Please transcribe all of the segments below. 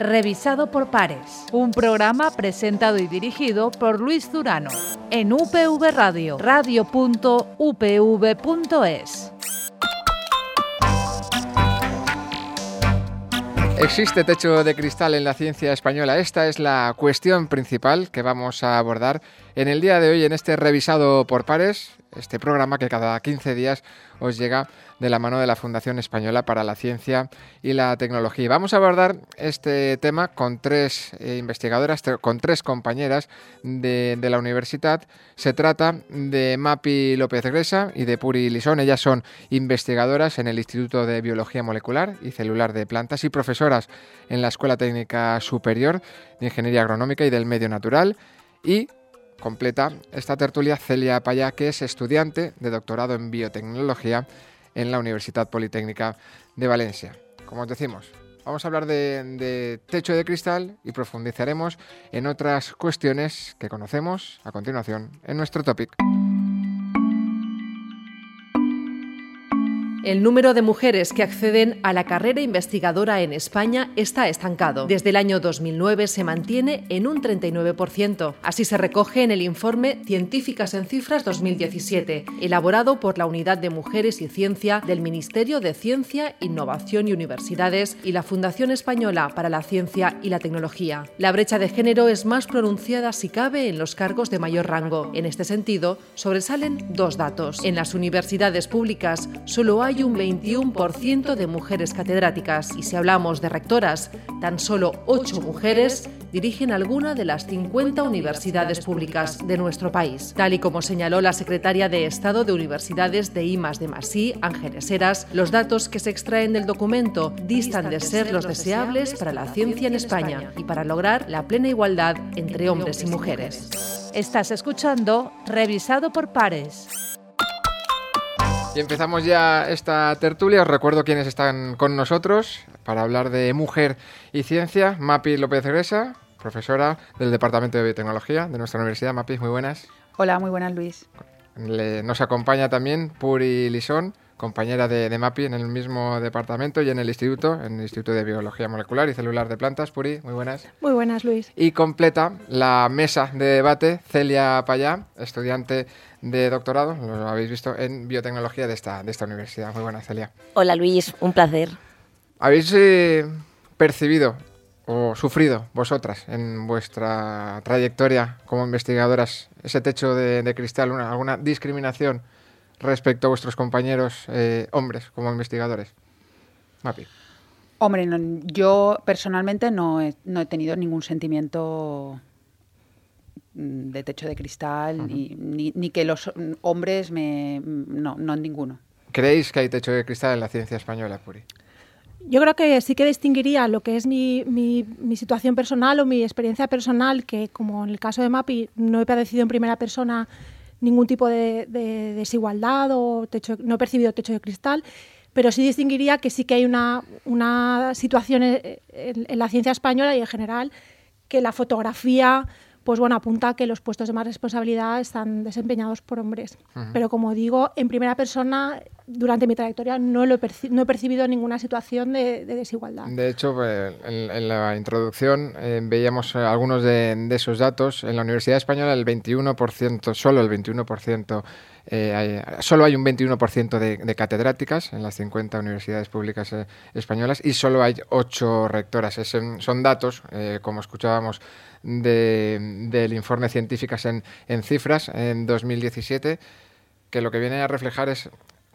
revisado por pares. Un programa presentado y dirigido por Luis Durano en UPV Radio, radio.upv.es. ¿Existe techo de cristal en la ciencia española? Esta es la cuestión principal que vamos a abordar en el día de hoy en este revisado por pares, este programa que cada 15 días os llega de la mano de la Fundación Española para la Ciencia y la Tecnología. vamos a abordar este tema con tres eh, investigadoras, con tres compañeras de, la universidad. Se trata de Mapi López Gresa y de Puri Lisón. Ellas son investigadoras en el Instituto de Biología Molecular y Celular de Plantas y profesoras en la Escuela Técnica Superior de Ingeniería Agronómica y del Medio Natural. Y completa esta tertulia Celia Payá, que es estudiante de doctorado en biotecnología en la Universidad Politécnica de Valencia. Como os decimos, vamos a hablar de, techo de cristal y profundizaremos en otras cuestiones que conocemos a continuación en nuestro topic. El número de mujeres que acceden a la carrera investigadora en España está estancado. Desde el año 2009 se mantiene en un 39%. Así se recoge en el informe Científicas en Cifras 2017, elaborado por la Unidad de Mujeres y Ciencia del Ministerio de Ciencia, Innovación y Universidades y la Fundación Española para la Ciencia y la Tecnología. La brecha de género es más pronunciada si cabe en los cargos de mayor rango. En este sentido, sobresalen dos datos. En las universidades públicas solo hay hay un 21% de mujeres catedráticas y si hablamos de rectoras, tan solo 8 mujeres dirigen alguna de las 50 universidades públicas de nuestro país. Tal y como señaló la secretaria de Estado de Universidades de IMAS de Masí, Ángeles Heras, los datos que se extraen del documento distan de ser los deseables para la ciencia en España y para lograr la plena igualdad entre hombres y mujeres. Estás escuchando Revisado por Pares. Y empezamos ya esta tertulia. Os recuerdo quiénes están con nosotros para hablar de mujer y ciencia. Mapi López Gresa, profesora del Departamento de Biotecnología de nuestra universidad. Mapi, muy buenas. Hola, muy buenas, Luis. nos acompaña también Puri Lisón, compañera de, MAPI en el mismo departamento y en el instituto, en el Instituto de Biología Molecular y Celular de Plantas. Puri, muy buenas. Muy buenas, Luis. Y completa la mesa de debate Celia Payá, estudiante de doctorado, lo habéis visto, en biotecnología de esta, de esta universidad. Muy buenas, Celia. Hola, Luis, un placer. ¿Habéis eh, percibido o sufrido vosotras en vuestra trayectoria como investigadoras ese techo de, cristal, alguna discriminación? Respecto a vuestros compañeros eh, hombres como investigadores? Mapi. Hombre, yo personalmente no he, no he, tenido ningún sentimiento mm, de techo de cristal, ni, ni, que los hombres me... No, no ninguno. ¿Creéis que hay techo de cristal en la ciencia española, Puri? Yo creo que sí que distinguiría lo que es mi, mi, mi, situación personal o mi experiencia personal, que como en el caso de MAPI no he padecido en primera persona ningún tipo de, desigualdad o techo, no he percibido techo de cristal, pero sí distinguiría que sí que hay una, una situación en, la ciencia española y en general que la fotografía pues bueno, apunta que los puestos de más responsabilidad están desempeñados por hombres. Pero como digo, en primera persona durante mi trayectoria no, lo he, no he percibido ninguna situación de, desigualdad. De hecho, pues, en, la introducción eh, veíamos algunos de, esos datos. En la Universidad Española el 21%, solo el 21%, eh, hay, solo hay un 21% de, catedráticas en las 50 universidades públicas eh, españolas y solo hay 8 rectoras. son datos, como escuchábamos, del informe Científicas en, en Cifras en 2017 que lo que viene a reflejar es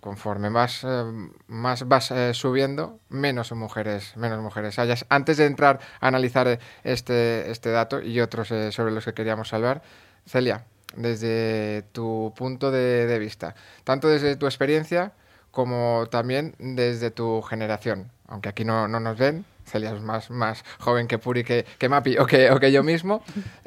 conforme más, eh, más vas eh, subiendo, menos mujeres, menos mujeres hayas. Antes de entrar a analizar eh, este, este dato y otros sobre los que queríamos hablar, Celia, desde tu punto de, vista, tanto desde tu experiencia como también desde tu generación, aunque aquí no, no nos ven, Celia es más, más joven que Puri, que, que Mapi o que, o que yo mismo.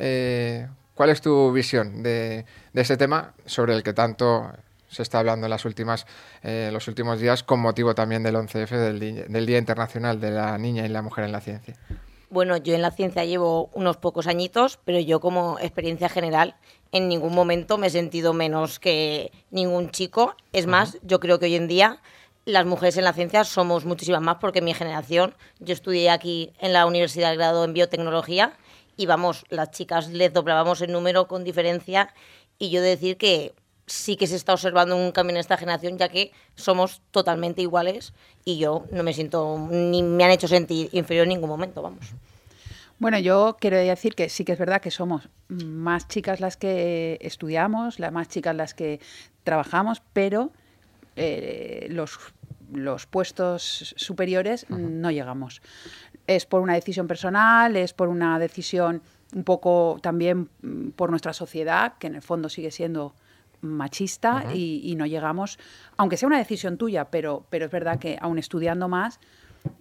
¿Cuál es tu visión de, de este tema sobre el que tanto se está hablando en las últimas, eh, los últimos días con motivo también del 11F, del, del Día Internacional de la Niña y la Mujer en la Ciencia. Bueno, yo en la ciencia llevo unos pocos añitos, pero yo como experiencia general en ningún momento me he sentido menos que ningún chico. Es más, yo creo que hoy en día las mujeres en la ciencia somos muchísimas más porque mi generación, yo estudié aquí en la Universidad de Grado en Biotecnología y vamos, las chicas les doblábamos el número con diferencia y yo decir que sí que se está observando un cambio en esta generación ya que somos totalmente iguales y yo no me siento ni me han hecho sentir inferior en ningún momento, vamos. Bueno, yo quiero decir que sí que es verdad que somos más chicas las que estudiamos, las más chicas las que trabajamos, pero eh, los los puestos superiores no llegamos. Es por una decisión personal, es por una decisión un poco también mm, por nuestra sociedad, que en el fondo sigue siendo machista y, no llegamos, aunque sea una decisión tuya, pero, pero es verdad que aún estudiando más,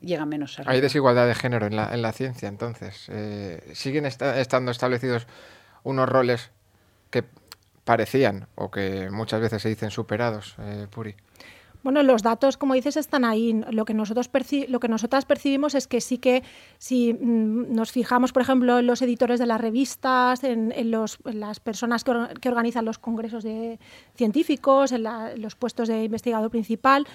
llegan menos Hay desigualdad de género en la, en la ciencia, entonces. Eh, ¿Siguen estando establecidos unos roles que parecían o que muchas veces se dicen superados, eh, Puri? Bueno, los datos, como dices, están ahí. Lo que, nosotros lo que nosotras percibimos es que sí que si mm, nos fijamos, por ejemplo, en los editores de las revistas, en, las personas que, organizan los congresos de científicos, en, los puestos de investigador principal,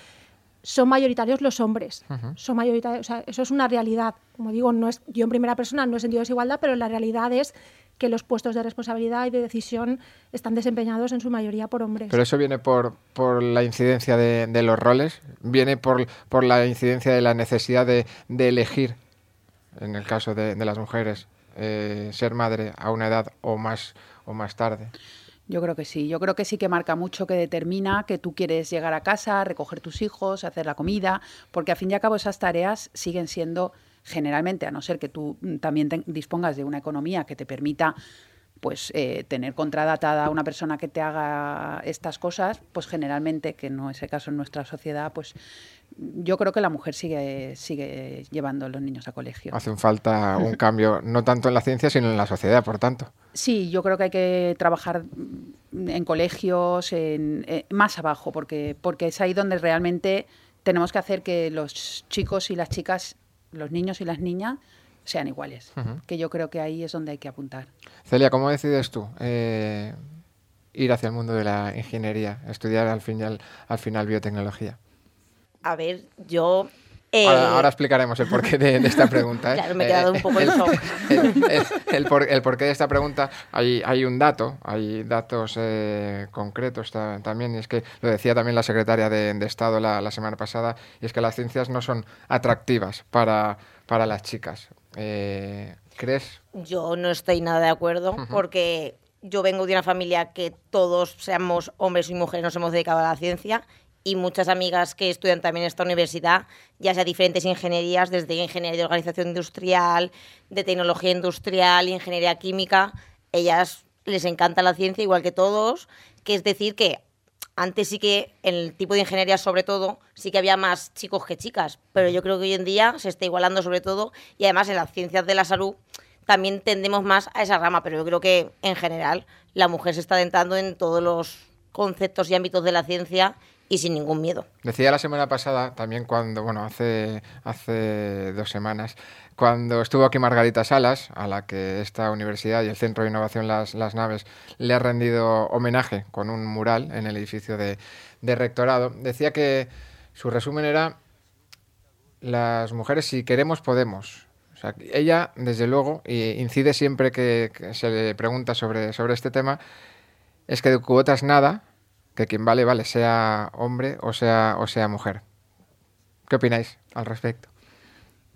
son mayoritarios los hombres. Son mayoritarios, eso es una realidad. Como digo, no es, yo en primera persona no he sentido desigualdad, pero la realidad es que los puestos de responsabilidad y de decisión están desempeñados en su mayoría por hombres. Pero eso viene por, por la incidencia de, los roles, viene por, por, la incidencia de la necesidad de, elegir, en el caso de, las mujeres, eh, ser madre a una edad o más, o más tarde. Yo creo que sí, yo creo que sí que marca mucho, que determina que tú quieres llegar a casa, recoger tus hijos, hacer la comida, porque a fin y a cabo esas tareas siguen siendo generalmente, a no ser que tú mm, también dispongas de una economía que te permita pues eh, tener contradatada a una persona que te haga estas cosas, pues generalmente, que no es el caso en nuestra sociedad, pues yo creo que la mujer sigue, sigue llevando a los niños a colegio. Hace falta un cambio, no tanto en la ciencia, sino en la sociedad, por tanto. Sí, yo creo que hay que trabajar en colegios, en, eh, más abajo, porque, porque es ahí donde realmente tenemos que hacer que los chicos y las chicas los niños y las niñas sean iguales, que yo creo que ahí es donde hay que apuntar. Celia, ¿cómo decides tú eh, ir hacia el mundo de la ingeniería, estudiar al final, al final biotecnología? A ver, yo eh, ahora, explicaremos el porqué de, esta pregunta. ¿eh? claro, me he quedado un poco el, el, el, porqué de esta pregunta, hay, hay un dato, hay datos concretos también, y es que lo decía también la secretaria de, Estado la, semana pasada, y es que las ciencias no son atractivas para, para las chicas. Eh, ¿Crees? Yo no estoy nada de acuerdo, porque yo vengo de una familia que todos seamos hombres y mujeres nos hemos dedicado a la ciencia y muchas amigas que estudian también en esta universidad, ya sea diferentes ingenierías, desde ingeniería de organización industrial, de tecnología industrial, ingeniería química, ellas les encanta la ciencia igual que todos, que es decir que antes sí que en el tipo de ingeniería sobre todo sí que había más chicos que chicas, pero yo creo que hoy en día se está igualando sobre todo y además en las ciencias de la salud también tendemos más a esa rama, pero yo creo que en general la mujer se está adentrando en todos los conceptos y ámbitos de la ciencia y sin ningún miedo. Decía la semana pasada, también cuando, bueno, hace, hace dos semanas, cuando estuvo aquí Margarita Salas, a la que esta universidad y el Centro de Innovación Las, Las Naves le ha rendido homenaje con un mural en el edificio de, rectorado, decía que su resumen era las mujeres si queremos podemos. O sea, ella, desde luego, incide siempre que, que, se le pregunta sobre, sobre este tema, es que de cuotas nada, que quien vale, vale, sea hombre o sea, o sea mujer. ¿Qué opináis al respecto?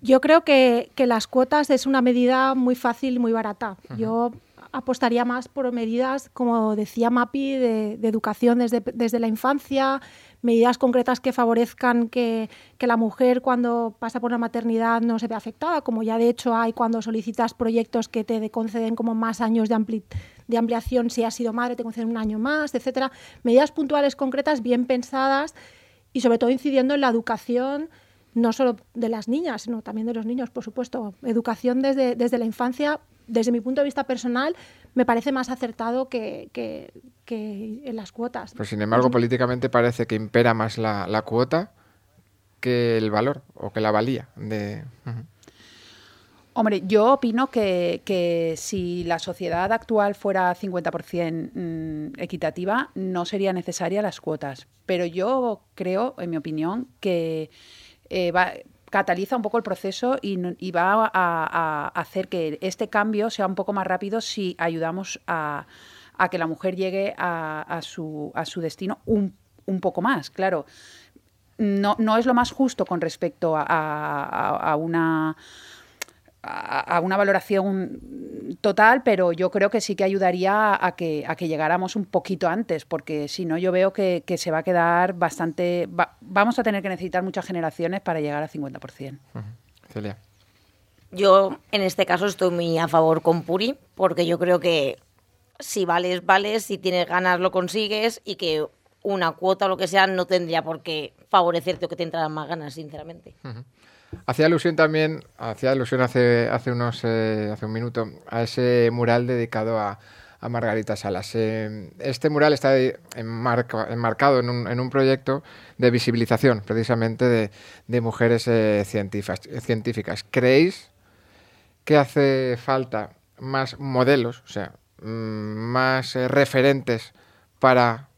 Yo creo que, las cuotas es una medida muy fácil y muy barata. Yo apostaría más por medidas, como decía Mapi, de, educación desde, desde, la infancia, medidas concretas que favorezcan que, la mujer cuando pasa por la maternidad no se vea afectada, como ya de hecho hay cuando solicitas proyectos que te conceden como más años de, de ampliación si has sido madre, te conceden un año más, etcétera. Medidas puntuales concretas, bien pensadas y sobre todo incidiendo en la educación no solo de las niñas, sino también de los niños, por supuesto. Educación desde, desde la infancia, desde mi punto de vista personal, me parece más acertado que, que, en las cuotas. Pero sin embargo, políticamente parece que impera más la, cuota que el valor o que la valía de... Hombre, yo opino que, si la sociedad actual fuera 50% mm, equitativa, no sería necesaria las cuotas. Pero yo creo, en mi opinión, que eh, cataliza un poco el proceso y, va a, hacer que este cambio sea un poco más rápido si ayudamos a, que la mujer llegue a, su, destino un, un poco más. Claro, no, no, es lo más justo con respecto a una a, una valoración total, pero yo creo que sí que ayudaría a que, a que llegáramos un poquito antes, porque si no yo veo que, se va a quedar bastante... vamos a tener que necesitar muchas generaciones para llegar al 50%. Celia. Yo en este caso estoy muy a favor con Puri, porque yo creo que si vales, vales, si tienes ganas lo consigues y que una cuota o lo que sea no tendría por qué favorecerte o que te entraran más ganas, sinceramente. Hacía alusión también, hacía alusión hace, hace, unos, eh, hace un minuto a ese mural dedicado a, Margarita Salas. Eh, este mural está enmarcado en un, en un, proyecto de visibilización precisamente de, mujeres eh, científicas, científicas. ¿Creéis que hace falta más modelos, o sea, mm, más referentes para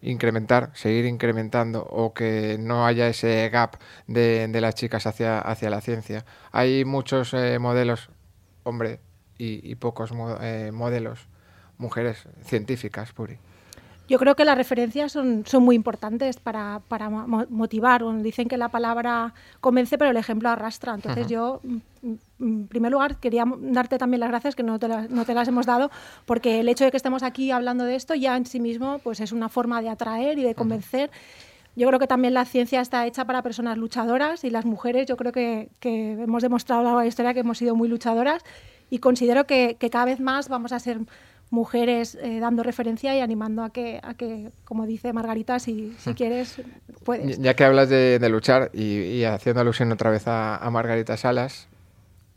incrementar, seguir incrementando o que no haya ese gap de, las chicas hacia, hacia la ciencia. Hay muchos eh, modelos, hombre, y, pocos eh, modelos, mujeres científicas, Puri. Yo creo que las referencias son, son muy importantes para, para motivar. Dicen que la palabra convence, pero el ejemplo arrastra. Entonces yo, en primer lugar, quería darte también las gracias, que no te, las, no te las hemos dado, porque el hecho de que estemos aquí hablando de esto ya en sí mismo pues es una forma de atraer y de convencer. Yo creo que también la ciencia está hecha para personas luchadoras y las mujeres, yo creo que, que hemos demostrado a lo largo de la historia que hemos sido muy luchadoras y considero que, que cada vez más vamos a ser mujeres eh, dando referencia y animando a que, a que como dice Margarita, si, si quieres, puedes. Ya que hablas de, luchar y, haciendo alusión otra vez a, Margarita Salas,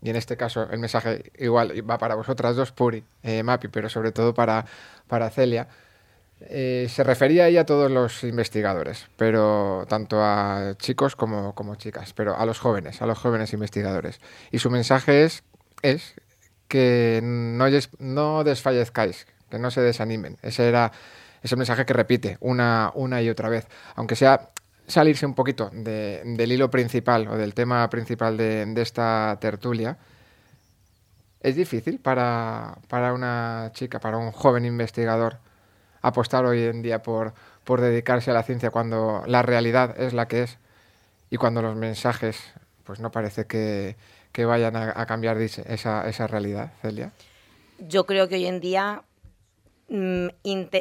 y en este caso el mensaje igual va para vosotras dos, Puri, eh, Mapi, pero sobre todo para, para Celia. Eh, se refería ahí a todos los investigadores, pero tanto a chicos como, como chicas, pero a los jóvenes, a los jóvenes investigadores. Y su mensaje es, es que no, no desfallezcáis, que no se desanimen. Ese era ese mensaje que repite una, una y otra vez. Aunque sea salirse un poquito del hilo principal o del tema principal de, esta tertulia, es difícil para, para, una chica, para un joven investigador, apostar hoy en día por, por dedicarse a la ciencia cuando la realidad es la que es y cuando los mensajes, pues no parece que, que vayan a, cambiar esa, esa realidad, Celia? Yo creo que hoy en día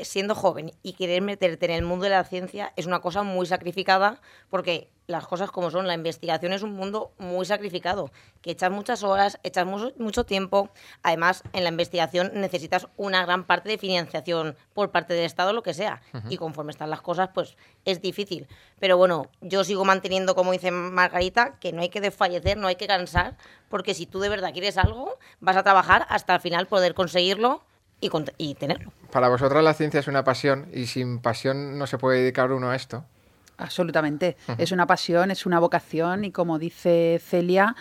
siendo joven y querer meterte en el mundo de la ciencia es una cosa muy sacrificada porque las cosas como son, la investigación es un mundo muy sacrificado, que echas muchas horas, echas mucho, tiempo, además en la investigación necesitas una gran parte de financiación por parte del Estado, lo que sea, y conforme están las cosas, pues es difícil. Pero bueno, yo sigo manteniendo, como dice Margarita, que no hay que desfallecer, no hay que cansar, porque si tú de verdad quieres algo, vas a trabajar hasta el final poder conseguirlo y, tenerlo. Para vosotras la ciencia es una pasión y sin pasión no se puede dedicar uno a esto. Absolutamente. Es una pasión, es una vocación y como dice Celia,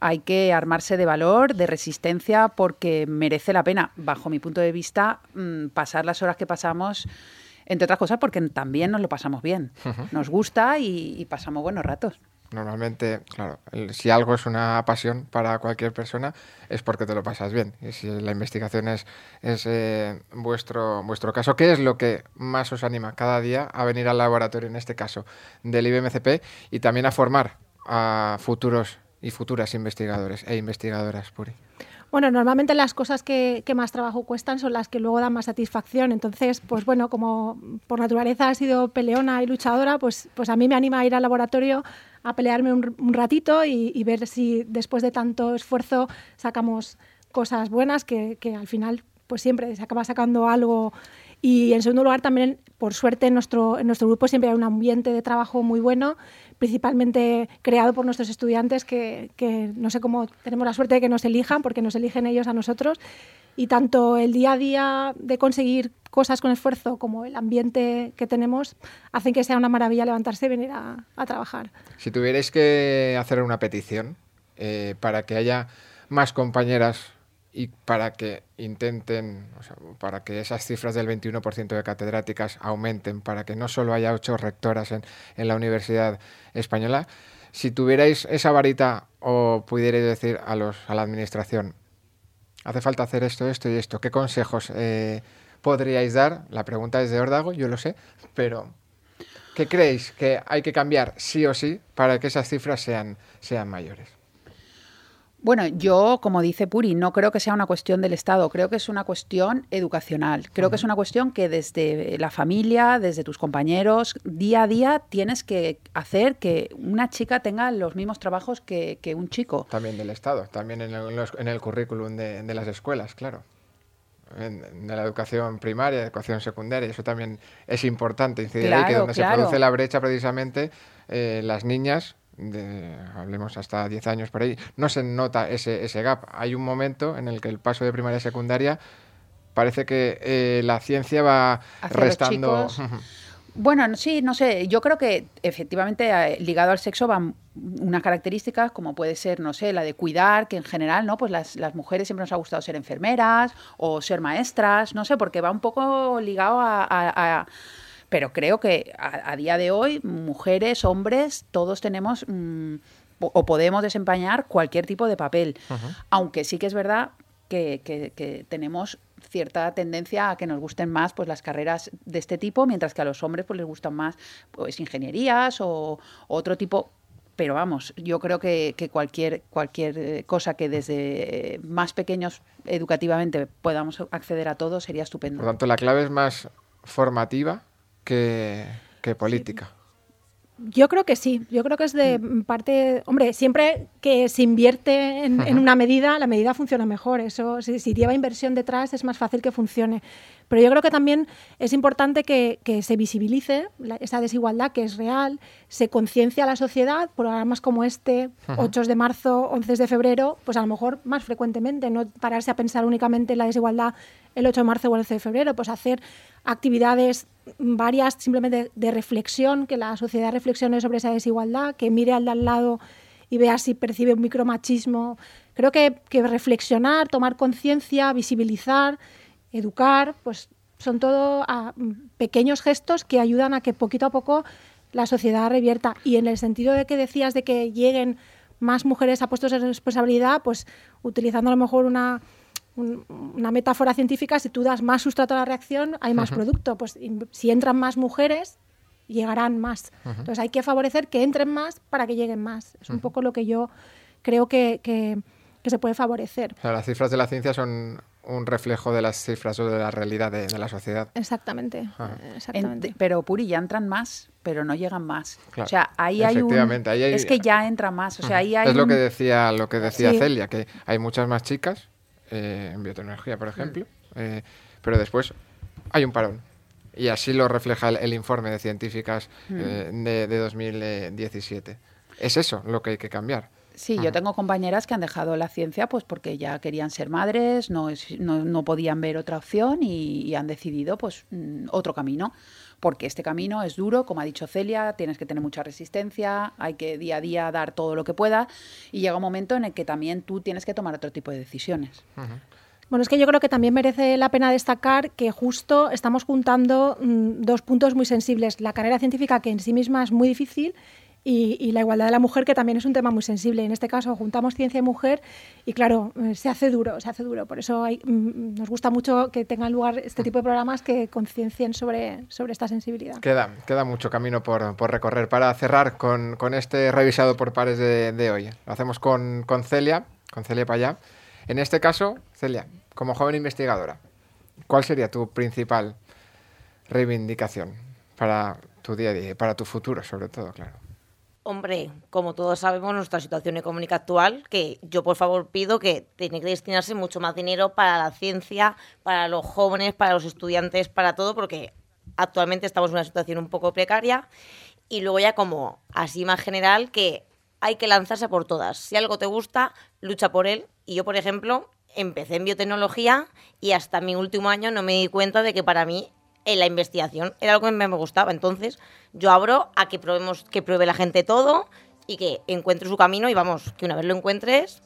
hay que armarse de valor, de resistencia, porque merece la pena, bajo mi punto de vista, mm, pasar las horas que pasamos, entre otras cosas, porque también nos lo pasamos bien. Nos gusta y pasamos buenos ratos. Normalmente, claro, si algo es una pasión para cualquier persona es porque te lo pasas bien. Y si la investigación es, es eh, vuestro, vuestro caso, ¿qué es lo que más os anima cada día a venir al laboratorio, en este caso, del IBMCP y también a formar a futuros y futuras investigadores e investigadoras, Puri? Bueno, normalmente las cosas que, más trabajo cuestan son las que luego dan más satisfacción. Entonces, pues bueno, como por naturaleza he sido peleona y luchadora, pues, pues a mí me anima a ir al laboratorio a pelearme un, ratito y, ver si después de tanto esfuerzo sacamos cosas buenas que al final pues siempre se acaba sacando algo y en segundo lugar, también, por suerte, en nuestro, en nuestro grupo siempre hay un ambiente de trabajo muy bueno, principalmente creado por nuestros estudiantes, que, que, no sé cómo tenemos la suerte de que nos elijan, porque nos eligen ellos a nosotros. Y tanto el día a día de conseguir cosas con esfuerzo como el ambiente que tenemos hacen que sea una maravilla levantarse y venir a, trabajar. Si tuvierais que hacer una petición eh, para que haya más compañeras y para que intenten, para que esas cifras del 21% de catedráticas aumenten, para que no solo haya ocho rectoras en, en la Universidad Española, si tuvierais esa varita o pudierais decir a, los, a la Administración, hace falta hacer esto, esto y esto, ¿qué consejos eh, podríais dar? La pregunta es de Ordago, yo lo sé, pero ¿qué creéis que hay que cambiar sí o sí para que esas cifras sean, sean mayores? Bueno, yo, como dice Puri, no creo que sea una cuestión del Estado, creo que es una cuestión educacional. Creo que es una cuestión que desde la familia, desde tus compañeros, día a día tienes que hacer que una chica tenga los mismos trabajos que, que un chico. También del Estado, también en el, en el currículum de, de, las escuelas, claro. En, de la educación primaria, educación secundaria, eso también es importante incidir claro, ahí, que donde claro. se produce la brecha precisamente, eh, las niñas de, hablemos hasta 10 años por ahí, no se nota ese, ese gap. Hay un momento en el que el paso de primaria a secundaria parece que eh, la ciencia va Hacia restando. Bueno, sí, no sé. Yo creo que efectivamente eh, ligado al sexo van unas características como puede ser, no sé, la de cuidar, que en general, ¿no? Pues las, las mujeres siempre nos ha gustado ser enfermeras o ser maestras, no sé, porque va un poco ligado a, a, a pero creo que a, a, día de hoy, mujeres, hombres, todos tenemos mmm, o, podemos desempeñar cualquier tipo de papel. Uh -huh. Aunque sí que es verdad que, que, que, tenemos cierta tendencia a que nos gusten más pues las carreras de este tipo, mientras que a los hombres pues les gustan más pues ingenierías o, o otro tipo pero vamos, yo creo que, que, cualquier, cualquier eh, cosa que desde más pequeños educativamente podamos acceder a todo sería estupendo. Por lo tanto, la clave es más formativa que, que política. Yo creo que sí, yo creo que es de parte, hombre, siempre que se invierte en, en una medida, la medida funciona mejor, eso, si, si, lleva inversión detrás es más fácil que funcione. Pero yo creo que también es importante que, que se visibilice la, esa desigualdad que es real, se conciencia a la sociedad, programas como este, uh -huh. 8 de marzo, 11 de febrero, pues a lo mejor más frecuentemente, no pararse a pensar únicamente en la desigualdad el 8 de marzo o el 11 de febrero, pues hacer actividades varias simplemente de reflexión, que la sociedad reflexione sobre esa desigualdad, que mire al de al lado y vea si percibe un micromachismo. Creo que, que reflexionar, tomar conciencia, visibilizar, educar, pues son todo a, pequeños gestos que ayudan a que poquito a poco la sociedad revierta. Y en el sentido de que decías de que lleguen más mujeres a puestos de responsabilidad, pues utilizando a lo mejor una, un, una metáfora científica, si tú das más sustrato a la reacción, hay más uh -huh. producto. Pues si entran más mujeres, llegarán más. Uh -huh. Entonces hay que favorecer que entren más para que lleguen más. Es un uh -huh. poco lo que yo creo que, que, que, se puede favorecer. O sea, las cifras de la ciencia son un reflejo de las cifras o de la realidad de, de la sociedad. Exactamente. exactamente. En, pero Puri, ya entran más, pero no llegan más. Claro. O sea, ahí hay un... Ahí hay... Es que ya entran más. O sea, ahí hay es lo un... que decía, lo que decía sí. Celia, que hay muchas más chicas eh, en biotecnología, por ejemplo, mm. eh, pero después hay un parón. Y así lo refleja el, el informe de científicas mm. eh, de, de 2017. Es eso lo que hay que cambiar. Sí, yo tengo compañeras que han dejado la ciencia pues porque ya querían ser madres, no, no, no podían ver otra opción y, y han decidido pues mm, otro camino. Porque este camino es duro, como ha dicho Celia, tienes que tener mucha resistencia, hay que día a día dar todo lo que pueda y llega un momento en el que también tú tienes que tomar otro tipo de decisiones. Uh -huh. Bueno, es que yo creo que también merece la pena destacar que justo estamos juntando mmm, dos puntos muy sensibles. La carrera científica, que en sí misma es muy difícil, y, la igualdad de la mujer, que también es un tema muy sensible. En este caso, juntamos ciencia y mujer y, claro, eh, se hace duro, se hace duro. Por eso hay, mm, nos gusta mucho que tengan lugar este tipo de programas que conciencien sobre, sobre esta sensibilidad. Queda, queda mucho camino por, por recorrer. Para cerrar con, con, este revisado por pares de, de hoy, lo hacemos con, con Celia, con Celia Payá. En este caso, Celia, como joven investigadora, ¿cuál sería tu principal reivindicación para tu día a día, para tu futuro, sobre todo, claro? Hombre, como todos sabemos, nuestra situación económica actual, que yo por favor pido que tiene que destinarse mucho más dinero para la ciencia, para los jóvenes, para los estudiantes, para todo, porque actualmente estamos en una situación un poco precaria. Y luego ya como así más general, que hay que lanzarse por todas. Si algo te gusta, lucha por él. Y yo, por ejemplo, empecé en biotecnología y hasta mi último año no me di cuenta de que para mí en la investigación era algo que me gustaba. Entonces, yo abro a que probemos, que pruebe la gente todo y que encuentre su camino y vamos, que una vez lo encuentres,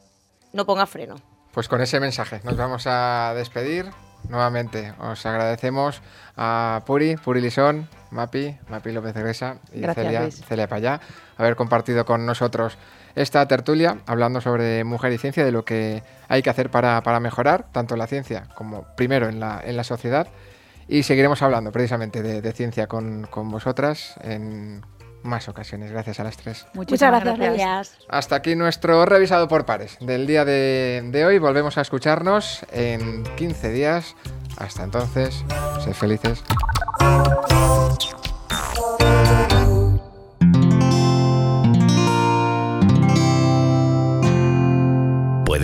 no ponga freno. Pues con ese mensaje nos vamos a despedir. Nuevamente os agradecemos a Puri, Puri Lisón, Mapi, Mapi López Gresa y Celia, Celia Payá haber compartido con nosotros esta tertulia hablando sobre mujer y ciencia, de lo que hay que hacer para, mejorar tanto la ciencia como primero en la, en la sociedad. Y seguiremos hablando precisamente de, ciencia con, con, vosotras en más ocasiones. Gracias a las tres. Muchas gracias. Hasta aquí nuestro revisado por pares del día de, de hoy. Volvemos a escucharnos en 15 días. Hasta entonces, sed felices.